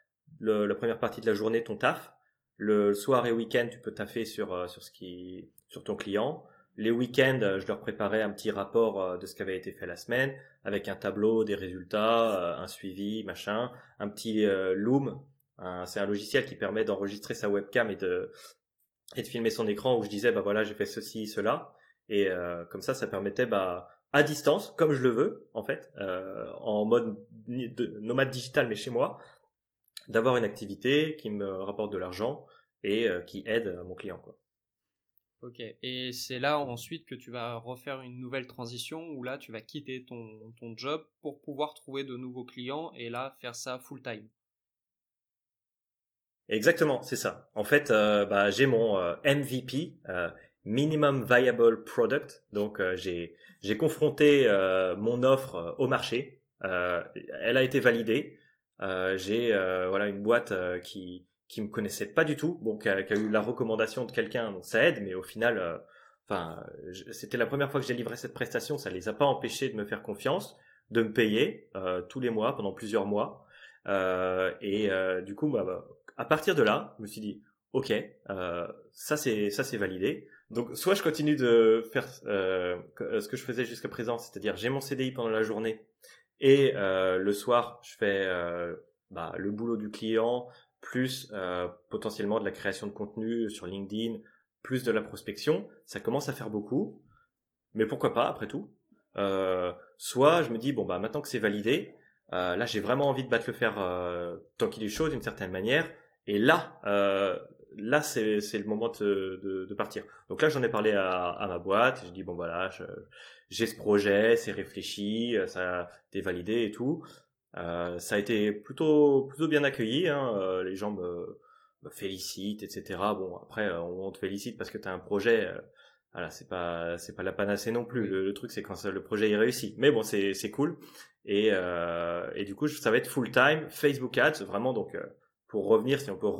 la première partie de la journée ton taf. Le soir et week-end, tu peux taffer sur sur ce qui sur ton client. Les week-ends, je leur préparais un petit rapport de ce qui avait été fait la semaine, avec un tableau, des résultats, un suivi, machin, un petit Loom. C'est un logiciel qui permet d'enregistrer sa webcam et de et de filmer son écran où je disais bah voilà j'ai fait ceci cela et comme ça ça permettait bah à distance, comme je le veux, en fait, euh, en mode nomade digital, mais chez moi, d'avoir une activité qui me rapporte de l'argent et euh, qui aide mon client. Ok, et c'est là ensuite que tu vas refaire une nouvelle transition où là tu vas quitter ton, ton job pour pouvoir trouver de nouveaux clients et là faire ça full time. Exactement, c'est ça. En fait, euh, bah, j'ai mon MVP, Minimum Viable Product. Donc j'ai j'ai confronté euh, mon offre euh, au marché. Euh, elle a été validée. j'ai voilà une boîte qui qui me connaissait pas du tout, bon qui a, eu la recommandation de quelqu'un, donc ça aide, mais au final, enfin, c'était la première fois que j'ai livré cette prestation, ça les a pas empêchés de me faire confiance, de me payer tous les mois pendant plusieurs mois, et du coup, bah, bah, à partir de là, je me suis dit, ok, ça c'est ça c'est validé. Donc soit je continue de faire euh, euh, ce que je faisais jusqu'à présent, c'est-à-dire j'ai mon CDI pendant la journée et euh, le soir je fais bah, le boulot du client plus potentiellement de la création de contenu sur LinkedIn, plus de la prospection. Ça commence à faire beaucoup, mais pourquoi pas après tout? soit je me dis bon bah maintenant que c'est validé, là j'ai vraiment envie de battre le fer tant qu'il est chaud d'une certaine manière. Et là, là c'est c'est le moment de, de, de, partir. Donc là j'en ai parlé à, à ma boîte, je dis bon voilà, j'ai ce projet, c'est réfléchi, ça a été validé et tout. Euh, ça a été plutôt plutôt bien accueilli, hein. Euh, les gens me, me, félicitent, etc. Bon après on, te félicite parce que tu as un projet. Euh, voilà, c'est pas c'est pas la panacée non plus. Le, truc c'est quand le projet est réussi. Mais bon, c'est c'est cool. Et euh, et du coup, ça va être full time Facebook Ads vraiment donc euh, pour revenir si on peut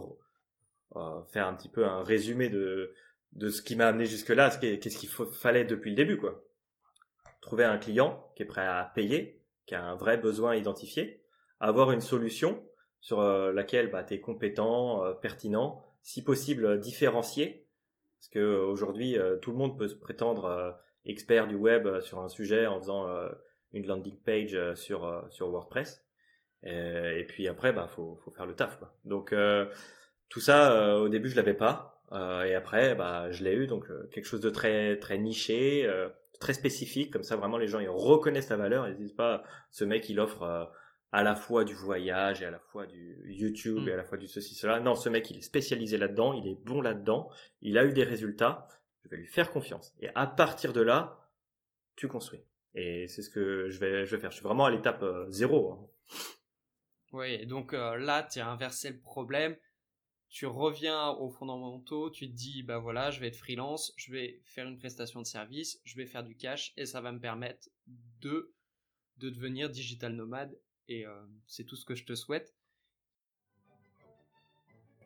faire un petit peu un résumé de, de ce qui m'a amené jusque-là, qu'est-ce qu'il fallait depuis le début, quoi. Trouver un client qui est prêt à payer, qui a un vrai besoin identifié, avoir une solution sur euh, laquelle bah, tu es compétent, euh, pertinent, si possible différencié, parce que aujourd'hui euh, tout le monde peut se prétendre expert du web sur un sujet en faisant une landing page sur sur WordPress. Et, puis après, bah faut faut faire le taf, quoi. Donc tout ça, euh, au début, je l'avais pas. Euh, et après, bah, je l'ai eu. Donc, euh, quelque chose de très, très niché, très spécifique. Comme ça, vraiment, les gens, ils reconnaissent la valeur. Ils disent pas, ce mec, il offre à la fois du voyage et à la fois du YouTube mm. et à la fois du ceci, cela. Non, ce mec, il est spécialisé là-dedans. Il est bon là-dedans. Il a eu des résultats. Je vais lui faire confiance. Et à partir de là, tu construis. Et c'est ce que je vais, je vais faire. Je suis vraiment à l'étape zéro. Hein. Oui, donc là, tu as inversé le problème tu reviens aux fondamentaux, tu te dis, bah voilà, je vais être freelance, je vais faire une prestation de service, je vais faire du cash et ça va me permettre de, de devenir digital nomade et euh, c'est tout ce que je te souhaite.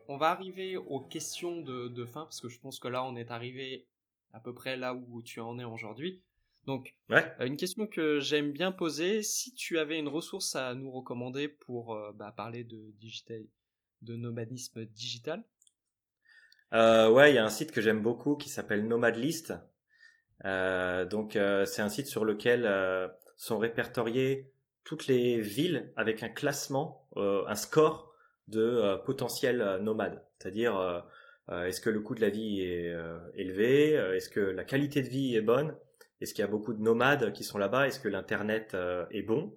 On va arriver aux questions de, fin parce que je pense que là on est arrivé à peu près là où tu en es aujourd'hui. Donc, euh, une question que j'aime bien poser, si tu avais une ressource à nous recommander pour euh, bah, parler de digital, de nomadisme digital euh, Ouais, il y a un site que j'aime beaucoup qui s'appelle Nomadlist. Euh, donc euh, c'est un site sur lequel euh, sont répertoriées toutes les villes avec un classement, euh, un score de potentiels nomades. C'est-à-dire est-ce que le coût de la vie est élevé, est-ce que la qualité de vie est bonne, est-ce qu'il y a beaucoup de nomades qui sont là-bas, est-ce que l'internet est bon.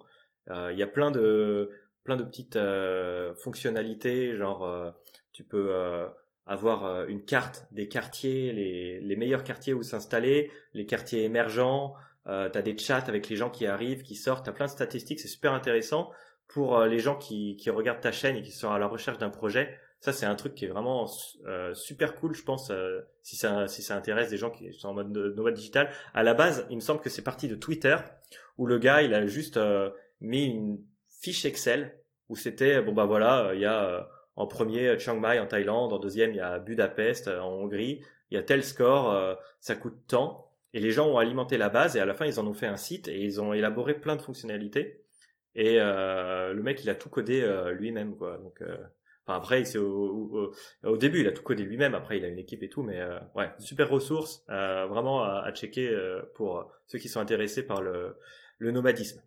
Il y a plein de plein de petites euh, fonctionnalités, genre euh, tu peux euh, avoir une carte des quartiers, les, les meilleurs quartiers où s'installer, les quartiers émergents, euh, tu as des chats avec les gens qui arrivent, qui sortent, tu as plein de statistiques, c'est super intéressant pour les gens qui, qui regardent ta chaîne et qui sont à la recherche d'un projet. Ça, c'est un truc qui est vraiment super cool, je pense, si ça si ça intéresse des gens qui sont en mode nomade digital. À la base, il me semble que c'est parti de Twitter, où le gars, il a juste mis une fiche Excel où c'était bon bah voilà, il y a euh, en premier Chiang Mai en Thaïlande, en deuxième il y a Budapest euh, en Hongrie, il y a tel score, euh, ça coûte tant. Et les gens ont alimenté la base et à la fin ils en ont fait un site et ils ont élaboré plein de fonctionnalités. Et le mec il a tout codé lui-même quoi. Donc enfin, après c'est au, au, début il a tout codé lui-même. Après il a une équipe et tout, mais ouais super ressource vraiment à, à checker pour ceux qui sont intéressés par le, le nomadisme.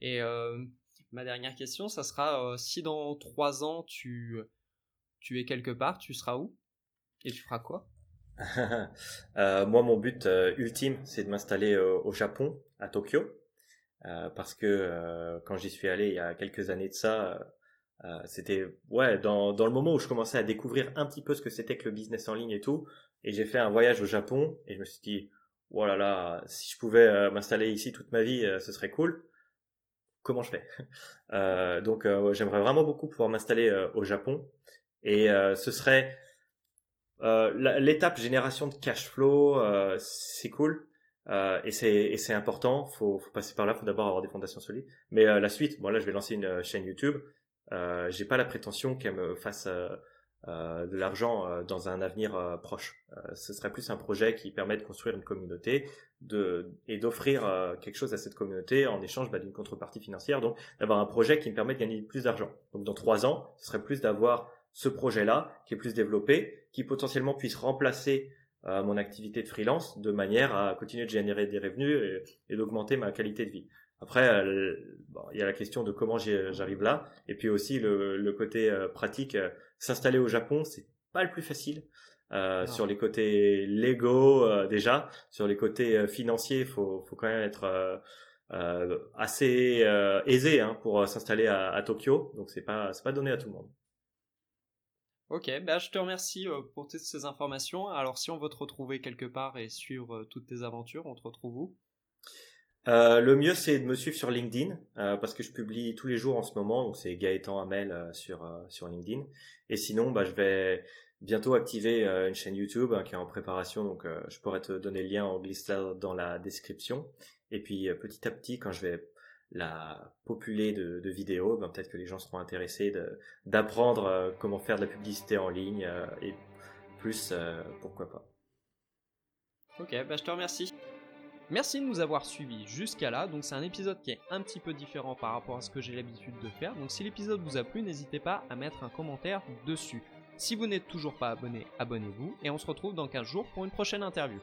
Et euh, ma dernière question, ça sera euh, si dans trois ans tu, tu es quelque part, tu seras où? Et tu feras quoi? Euh, Moi, mon but ultime, c'est de m'installer au Japon, à Tokyo. parce que quand j'y suis allé il y a quelques années de ça, c'était ouais dans, dans le moment où je commençais à découvrir un petit peu ce que c'était que le business en ligne et tout. Et j'ai fait un voyage au Japon et je me suis dit, voilà oh là, si je pouvais m'installer ici toute ma vie, ce serait cool comment je fais euh, Donc euh, j'aimerais vraiment beaucoup pouvoir m'installer euh, au Japon et ce serait l'étape génération de cash flow, c'est cool. et c'est important, faut faut passer par là, faut d'abord avoir des fondations solides. Mais la suite, bon là je vais lancer une chaîne YouTube. Euh, j'ai pas la prétention qu'elle me fasse de l'argent euh, dans un avenir euh, proche. ce serait plus un projet qui permet de construire une communauté de, et d'offrir quelque chose à cette communauté en échange bah, d'une contrepartie financière. Donc d'avoir un projet qui me permet de gagner plus d'argent. Donc dans trois ans, ce serait plus d'avoir ce projet-là qui est plus développé, qui potentiellement puisse remplacer mon activité de freelance de manière à continuer de générer des revenus et, d'augmenter ma qualité de vie. Après, il y a la question de comment j'arrive là, et puis aussi le, le côté pratique s'installer au Japon, c'est pas le plus facile. Euh, sur les côtés légaux euh, déjà, sur les côtés euh, financiers, faut faut quand même être euh, assez aisé hein, pour s'installer à, à, Tokyo. Donc c'est pas c'est pas donné à tout le monde. Ok, bah je te remercie pour toutes ces informations. Alors si on veut te retrouver quelque part et suivre toutes tes aventures, on te retrouve où? Euh, le mieux c'est de me suivre sur LinkedIn euh, parce que je publie tous les jours en ce moment donc c'est Gaëtan Hamel euh, sur sur LinkedIn et sinon bah je vais bientôt activer une chaîne YouTube hein, qui est en préparation donc je pourrais te donner le lien en glissant dans la description et puis petit à petit quand je vais la populer de, de vidéos ben, peut-être que les gens seront intéressés d'apprendre comment faire de la publicité en ligne et plus pourquoi pas. Ok bah je te remercie. Merci de nous avoir suivis jusqu'à là. Donc c'est un épisode qui est un petit peu différent par rapport à ce que j'ai l'habitude de faire. Donc si l'épisode vous a plu, n'hésitez pas à mettre un commentaire dessus. Si vous n'êtes toujours pas abonné, abonnez-vous et on se retrouve dans 15 jours pour une prochaine interview.